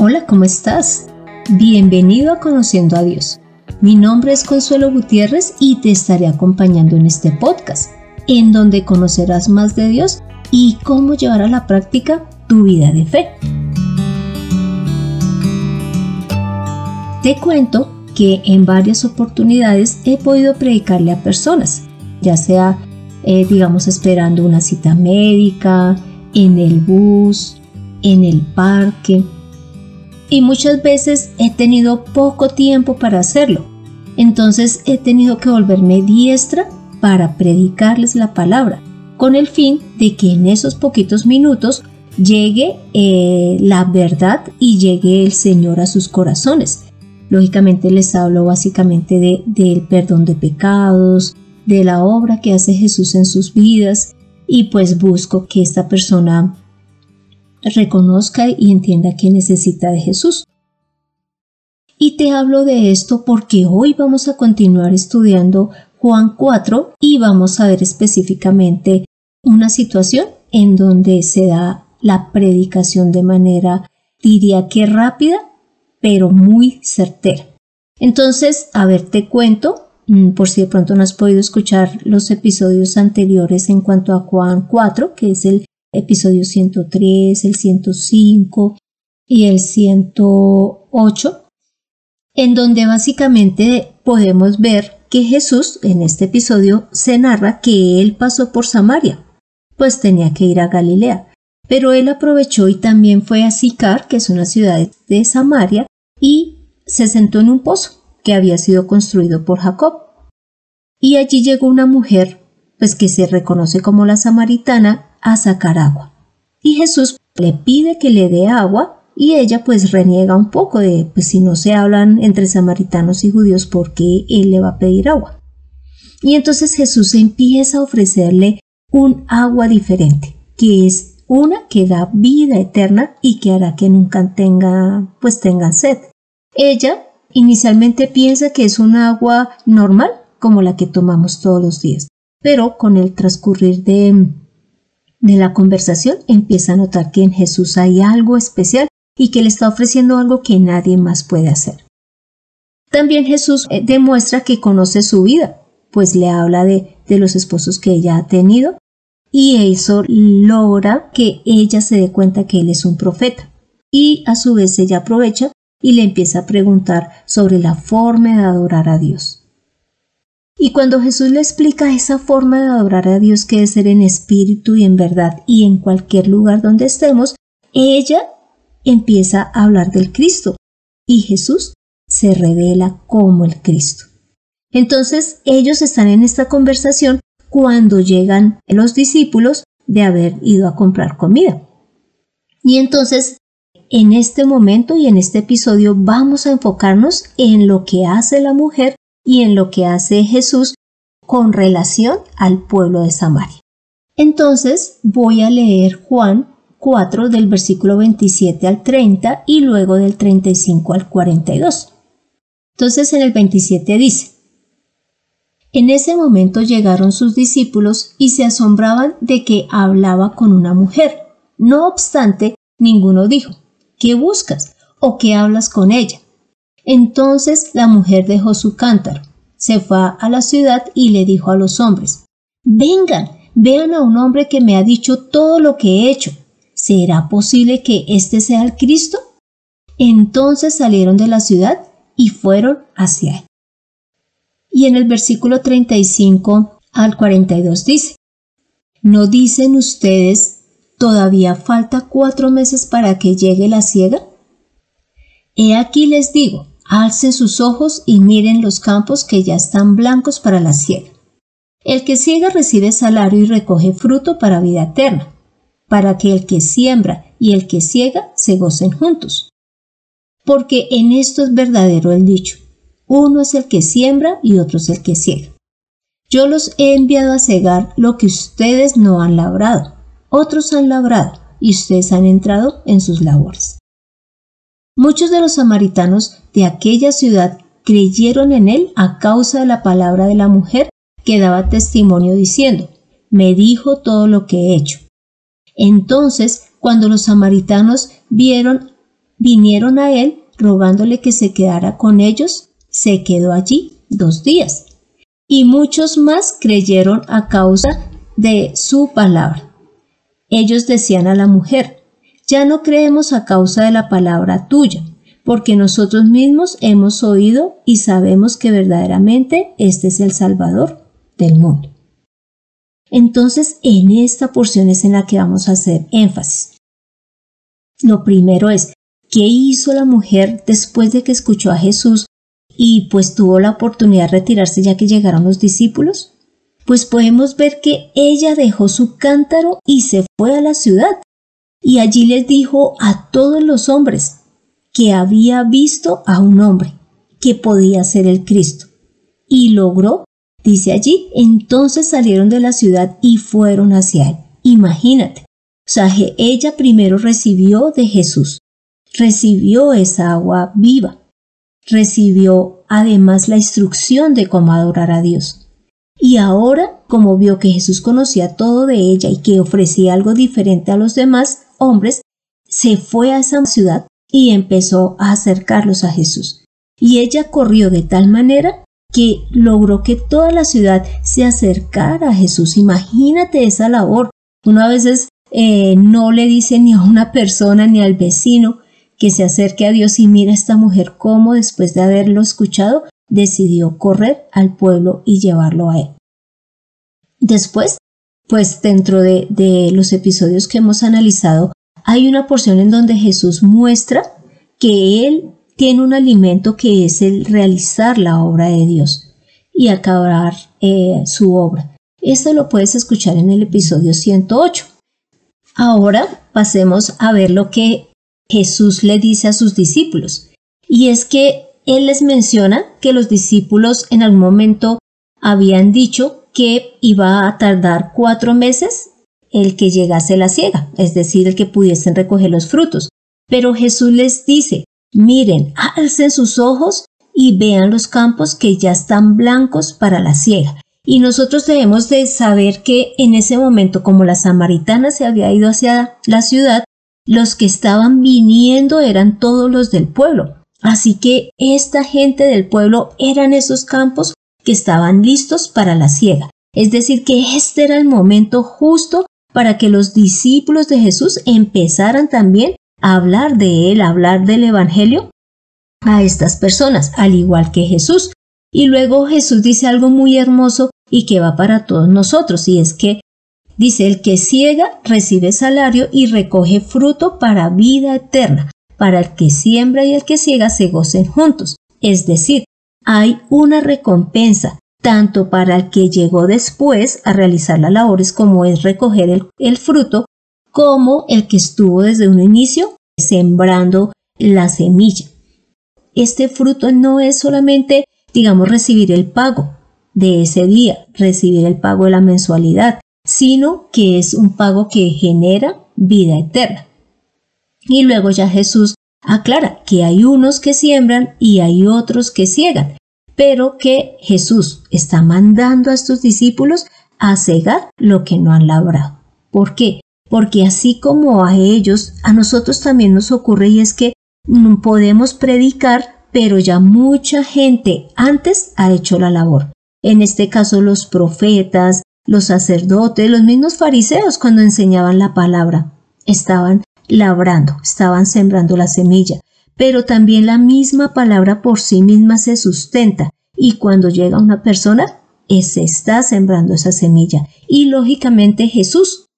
Hola, ¿cómo estás? Bienvenido a Conociendo a Dios. Mi nombre es Consuelo Gutiérrez y te estaré acompañando en este podcast, en donde conocerás más de Dios y cómo llevar a la práctica tu vida de fe. Te cuento que en varias oportunidades he podido predicarle a personas, ya sea, eh, digamos, esperando una cita médica, en el bus, en el parque, y muchas veces he tenido poco tiempo para hacerlo. Entonces he tenido que volverme diestra para predicarles la palabra, con el fin de que en esos poquitos minutos llegue eh, la verdad y llegue el Señor a sus corazones. Lógicamente les hablo básicamente de, del perdón de pecados, de la obra que hace Jesús en sus vidas y pues busco que esta persona reconozca y entienda que necesita de Jesús. Y te hablo de esto porque hoy vamos a continuar estudiando Juan 4 y vamos a ver específicamente una situación en donde se da la predicación de manera, diría que rápida, pero muy certera. Entonces, a ver, te cuento, mm, por si de pronto no has podido escuchar los episodios anteriores en cuanto a Juan 4, que es el episodio 103, el 105 y el 108, en donde básicamente podemos ver que Jesús en este episodio se narra que él pasó por Samaria, pues tenía que ir a Galilea, pero él aprovechó y también fue a Sicar, que es una ciudad de Samaria, y se sentó en un pozo que había sido construido por Jacob. Y allí llegó una mujer, pues que se reconoce como la samaritana, a sacar agua. Y Jesús le pide que le dé agua y ella pues reniega un poco de pues si no se hablan entre samaritanos y judíos ¿por qué él le va a pedir agua? Y entonces Jesús empieza a ofrecerle un agua diferente, que es una que da vida eterna y que hará que nunca tenga pues tengan sed. Ella inicialmente piensa que es un agua normal como la que tomamos todos los días, pero con el transcurrir de de la conversación empieza a notar que en Jesús hay algo especial y que le está ofreciendo algo que nadie más puede hacer. También Jesús eh, demuestra que conoce su vida, pues le habla de, de los esposos que ella ha tenido y eso logra que ella se dé cuenta que él es un profeta. Y a su vez ella aprovecha y le empieza a preguntar sobre la forma de adorar a Dios. Y cuando Jesús le explica esa forma de adorar a Dios que es ser en espíritu y en verdad y en cualquier lugar donde estemos, ella empieza a hablar del Cristo y Jesús se revela como el Cristo. Entonces ellos están en esta conversación cuando llegan los discípulos de haber ido a comprar comida. Y entonces, en este momento y en este episodio vamos a enfocarnos en lo que hace la mujer y en lo que hace Jesús con relación al pueblo de Samaria. Entonces voy a leer Juan 4 del versículo 27 al 30 y luego del 35 al 42. Entonces en el 27 dice, En ese momento llegaron sus discípulos y se asombraban de que hablaba con una mujer. No obstante, ninguno dijo, ¿qué buscas? ¿O qué hablas con ella? Entonces la mujer dejó su cántaro, se fue a la ciudad y le dijo a los hombres, Vengan, vean a un hombre que me ha dicho todo lo que he hecho. ¿Será posible que éste sea el Cristo? Entonces salieron de la ciudad y fueron hacia él. Y en el versículo 35 al 42 dice, ¿No dicen ustedes, todavía falta cuatro meses para que llegue la ciega? He aquí les digo, Alcen sus ojos y miren los campos que ya están blancos para la siega. El que ciega recibe salario y recoge fruto para vida eterna, para que el que siembra y el que ciega se gocen juntos. Porque en esto es verdadero el dicho, uno es el que siembra y otro es el que ciega. Yo los he enviado a cegar lo que ustedes no han labrado, otros han labrado y ustedes han entrado en sus labores. Muchos de los samaritanos de aquella ciudad creyeron en él a causa de la palabra de la mujer que daba testimonio diciendo, me dijo todo lo que he hecho. Entonces, cuando los samaritanos vieron vinieron a él rogándole que se quedara con ellos, se quedó allí dos días. Y muchos más creyeron a causa de su palabra. Ellos decían a la mujer, ya no creemos a causa de la palabra tuya, porque nosotros mismos hemos oído y sabemos que verdaderamente este es el Salvador del mundo. Entonces, en esta porción es en la que vamos a hacer énfasis. Lo primero es, ¿qué hizo la mujer después de que escuchó a Jesús y pues tuvo la oportunidad de retirarse ya que llegaron los discípulos? Pues podemos ver que ella dejó su cántaro y se fue a la ciudad. Y allí les dijo a todos los hombres que había visto a un hombre que podía ser el Cristo. Y logró Dice allí, entonces salieron de la ciudad y fueron hacia él. Imagínate. O sea, ella primero recibió de Jesús, recibió esa agua viva, recibió además la instrucción de cómo adorar a Dios. Y ahora, como vio que Jesús conocía todo de ella y que ofrecía algo diferente a los demás hombres, se fue a esa ciudad y empezó a acercarlos a Jesús. Y ella corrió de tal manera que logró que toda la ciudad se acercara a Jesús. Imagínate esa labor. Uno a veces eh, no le dice ni a una persona ni al vecino que se acerque a Dios y mira a esta mujer cómo después de haberlo escuchado decidió correr al pueblo y llevarlo a él. Después, pues dentro de, los episodios que hemos analizado, hay una porción en donde Jesús muestra que él tiene un alimento que es el realizar la obra de Dios y acabar eh, su obra. Esto lo puedes escuchar en el episodio 108. Ahora pasemos a ver lo que Jesús le dice a sus discípulos. Y es que Él les menciona que los discípulos en algún momento habían dicho que iba a tardar cuatro meses el que llegase la siega, es decir, el que pudiesen recoger los frutos. Pero Jesús les dice, Miren, alcen sus ojos y vean los campos que ya están blancos para la siega. Y nosotros debemos de saber que en ese momento, como la samaritana se había ido hacia la ciudad, los que estaban viniendo eran todos los del pueblo. Así que esta gente del pueblo eran esos campos que estaban listos para la siega. Es decir, que este era el momento justo para que los discípulos de Jesús empezaran también hablar de Él, hablar del Evangelio a estas personas, al igual que Jesús. Y luego Jesús dice algo muy hermoso y que va para todos nosotros, y es que dice, el que ciega recibe salario y recoge fruto para vida eterna, para el que siembra y el que ciega se gocen juntos. Es decir, hay una recompensa tanto para el que llegó después a realizar las labores como es recoger el, el fruto, como el que estuvo desde un inicio sembrando la semilla. Este fruto no es solamente, digamos, recibir el pago de ese día, recibir el pago de la mensualidad, sino que es un pago que genera vida eterna. Y luego ya Jesús aclara que hay unos que siembran y hay otros que ciegan, pero que Jesús está mandando a estos discípulos a cegar lo que no han labrado. ¿Por qué? porque así como a ellos, a nosotros también nos ocurre y es que podemos predicar, pero ya mucha gente antes ha hecho la labor. En este caso los profetas, los sacerdotes, los mismos fariseos cuando enseñaban la palabra, estaban labrando, estaban sembrando la semilla, pero también la misma palabra por sí misma se sustenta y cuando llega una persona, se está sembrando esa semilla. Y lógicamente Jesús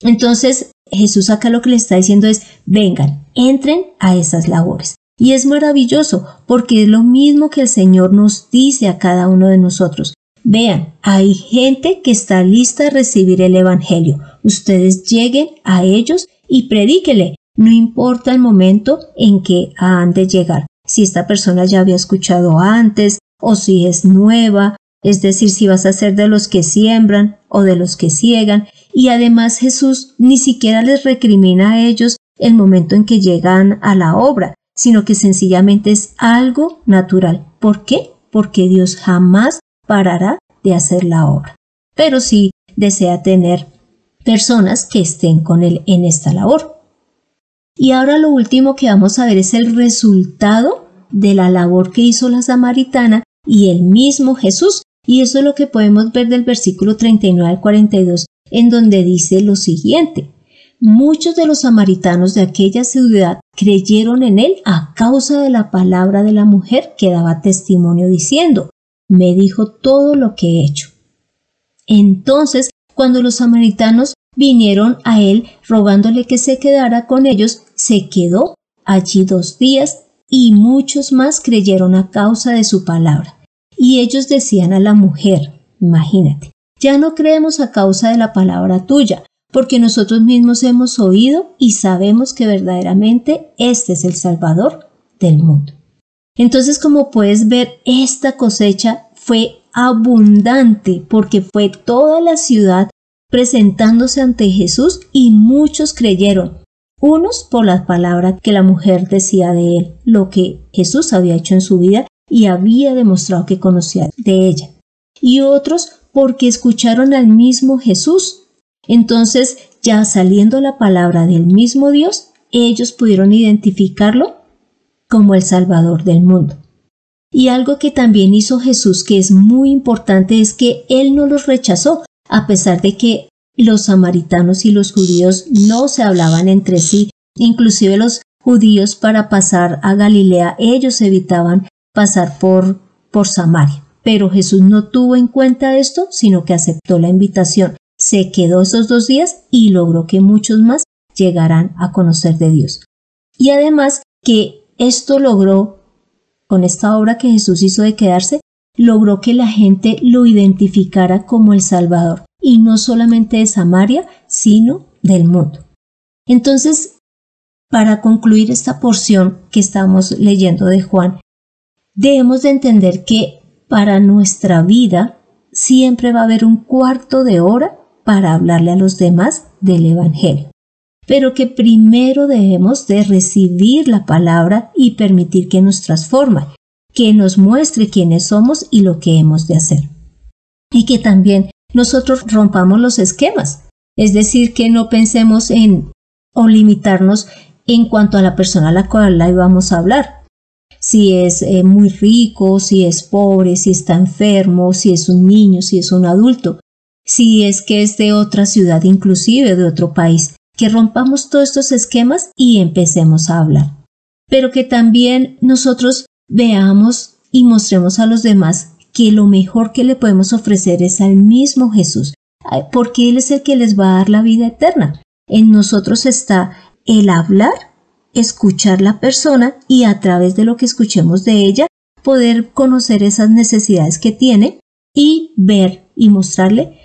entonces, Jesús acá lo que le está diciendo es, vengan, entren a esas labores. Y es maravilloso porque es lo mismo que el Señor nos dice a cada uno de nosotros. Vean, hay gente que está lista a recibir el Evangelio. Ustedes lleguen a ellos y predíquele. No importa el momento en que han de llegar. Si esta persona ya había escuchado antes o si es nueva, es decir, si vas a ser de los que siembran o de los que ciegan, y además Jesús ni siquiera les recrimina a ellos el momento en que llegan a la obra, sino que sencillamente es algo natural. ¿Por qué? Porque Dios jamás parará de hacer la obra. Pero sí desea tener personas que estén con Él en esta labor. Y ahora lo último que vamos a ver es el resultado de la labor que hizo la samaritana y el mismo Jesús. Y eso es lo que podemos ver del versículo 39 al 42, en donde dice lo siguiente. Muchos de los samaritanos de aquella ciudad creyeron en él a causa de la palabra de la mujer que daba testimonio diciendo, me dijo todo lo que he hecho. Entonces, cuando los samaritanos vinieron a él rogándole que se quedara con ellos, se quedó allí dos días y muchos más creyeron a causa de su palabra. Y ellos decían a la mujer, imagínate, ya no creemos a causa de la palabra tuya, porque nosotros mismos hemos oído y sabemos que verdaderamente este es el Salvador del mundo. Entonces, como puedes ver, esta cosecha fue abundante porque fue toda la ciudad presentándose ante Jesús y muchos creyeron, unos por la palabra que la mujer decía de él, lo que Jesús había hecho en su vida y había demostrado que conocía de ella, y otros porque escucharon al mismo Jesús. Entonces, ya saliendo la palabra del mismo Dios, ellos pudieron identificarlo como el Salvador del mundo. Y algo que también hizo Jesús que es muy importante es que Él no los rechazó, a pesar de que los samaritanos y los judíos no se hablaban entre sí, inclusive los judíos para pasar a Galilea, ellos evitaban pasar por, por Samaria. Pero Jesús no tuvo en cuenta esto, sino que aceptó la invitación, se quedó esos dos días y logró que muchos más llegaran a conocer de Dios. Y además que esto logró, con esta obra que Jesús hizo de quedarse, logró que la gente lo identificara como el Salvador, y no solamente de Samaria, sino del mundo. Entonces, para concluir esta porción que estamos leyendo de Juan, debemos de entender que para nuestra vida siempre va a haber un cuarto de hora para hablarle a los demás del Evangelio pero que primero debemos de recibir la palabra y permitir que nos transforme, que nos muestre quiénes somos y lo que hemos de hacer. Y que también nosotros rompamos los esquemas, es decir, que no pensemos en o limitarnos en cuanto a la persona a la cual la íbamos a hablar. Si es eh, muy rico, si es pobre, si está enfermo, si es un niño, si es un adulto, si es que es de otra ciudad, inclusive de otro país que rompamos todos estos esquemas y empecemos a hablar. Pero que también nosotros veamos y mostremos a los demás que lo mejor que le podemos ofrecer es al mismo Jesús, porque Él es el que les va a dar la vida eterna. En nosotros está el hablar, escuchar la persona y a través de lo que escuchemos de ella poder conocer esas necesidades que tiene y ver y mostrarle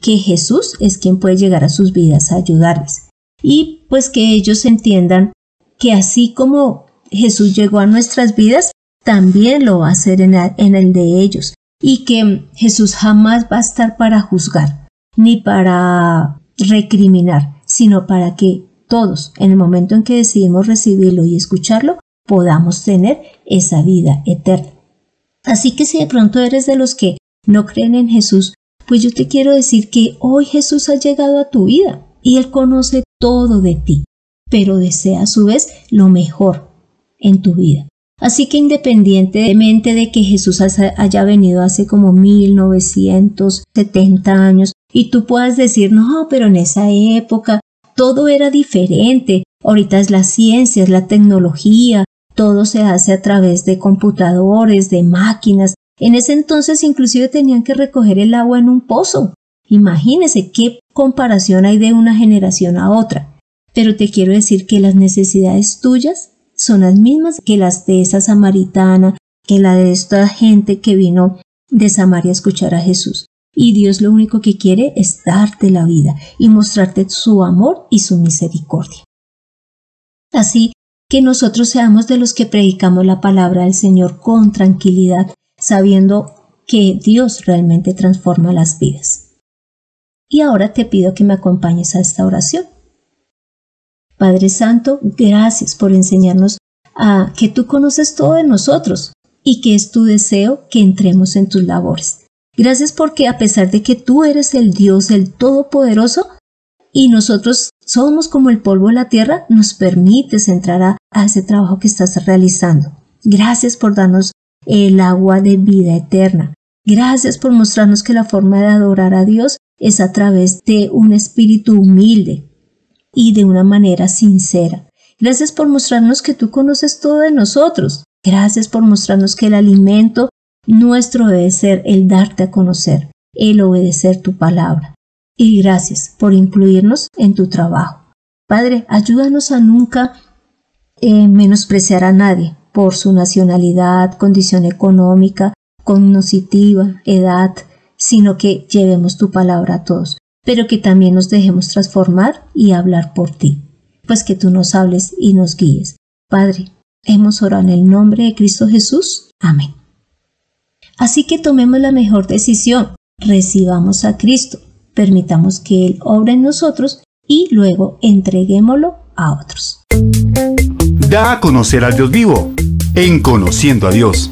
que Jesús es quien puede llegar a sus vidas a ayudarles. Y pues que ellos entiendan que así como Jesús llegó a nuestras vidas, también lo va a hacer en, el de ellos. Y que Jesús jamás va a estar para juzgar, ni para recriminar, sino para que todos, en el momento en que decidimos recibirlo y escucharlo, podamos tener esa vida eterna. Así que si de pronto eres de los que no creen en Jesús, pues yo te quiero decir que hoy Jesús ha llegado a tu vida y Él conoce todo de ti, pero desea a su vez lo mejor en tu vida. Así que independientemente de que Jesús haya venido hace como 1970 años y tú puedas decir, no, pero en esa época todo era diferente, ahorita es la ciencia, es la tecnología, todo se hace a través de computadores, de máquinas, en ese entonces inclusive tenían que recoger el agua en un pozo. Imagínese qué comparación hay de una generación a otra. Pero te quiero decir que las necesidades tuyas son las mismas que las de esa samaritana, que la de esta gente que vino de Samaria a escuchar a Jesús. Y Dios lo único que quiere es darte la vida y mostrarte su amor y su misericordia. Así que nosotros seamos de los que predicamos la palabra del Señor con tranquilidad, sabiendo que Dios realmente transforma las vidas. Y ahora te pido que me acompañes a esta oración. Padre Santo, gracias por enseñarnos a que tú conoces todo de nosotros y que es tu deseo que entremos en tus labores. Gracias porque a pesar de que tú eres el Dios, el Todopoderoso, y nosotros somos como el polvo de la tierra, nos permites entrar a, a ese trabajo que estás realizando. Gracias por darnos el agua de vida eterna. Gracias por mostrarnos que la forma de adorar a Dios es a través de un espíritu humilde y de una manera sincera. Gracias por mostrarnos que tú conoces todo de nosotros. Gracias por mostrarnos que el alimento nuestro debe ser el darte a conocer, el obedecer tu palabra. Y gracias por incluirnos en tu trabajo. Padre, ayúdanos a nunca eh, menospreciar a nadie por su nacionalidad, condición económica, cognitiva, edad, sino que llevemos tu palabra a todos, pero que también nos dejemos transformar y hablar por ti, pues que tú nos hables y nos guíes. Padre, hemos orado en el nombre de Cristo Jesús. Amén. Así que tomemos la mejor decisión, recibamos a Cristo, permitamos que Él obre en nosotros y luego entreguémoslo a otros. Da a conocer al Dios vivo en Conociendo a Dios.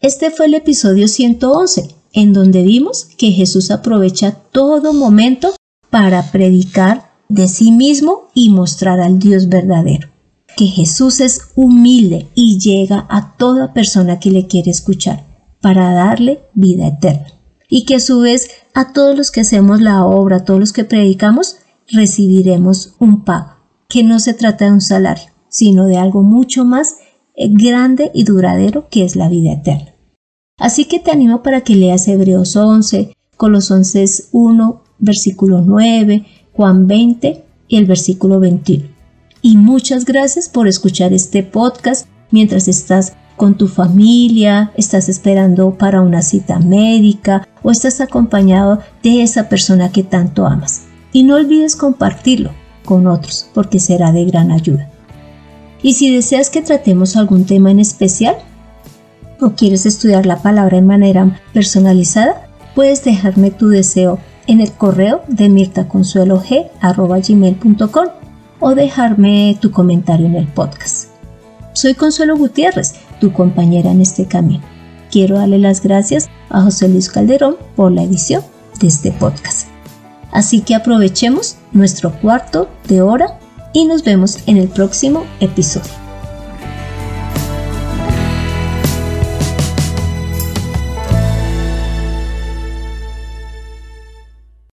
Este fue el episodio 111, en donde vimos que Jesús aprovecha todo momento para predicar de sí mismo y mostrar al Dios verdadero. Que Jesús es humilde y llega a toda persona que le quiere escuchar para darle vida eterna. Y que a su vez a todos los que hacemos la obra, a todos los que predicamos, recibiremos un pago, que no se trata de un salario, sino de algo mucho más eh, grande y duradero que es la vida eterna. Así que te animo para que leas Hebreos 11, Colosenses 1, versículo 9, Juan 20 y el versículo 21. Y muchas gracias por escuchar este podcast mientras estás con tu familia, estás esperando para una cita médica o estás acompañado de esa persona que tanto amas. Y no olvides compartirlo con otros porque será de gran ayuda. Y si deseas que tratemos algún tema en especial o quieres estudiar la palabra de manera personalizada, puedes dejarme tu deseo en el correo de mirtaconsuelog.com o dejarme tu comentario en el podcast. Soy Consuelo Gutiérrez, tu compañera en este camino. Quiero darle las gracias a José Luis Calderón por la edición de este podcast. Así que aprovechemos nuestro cuarto de hora y nos vemos en el próximo episodio.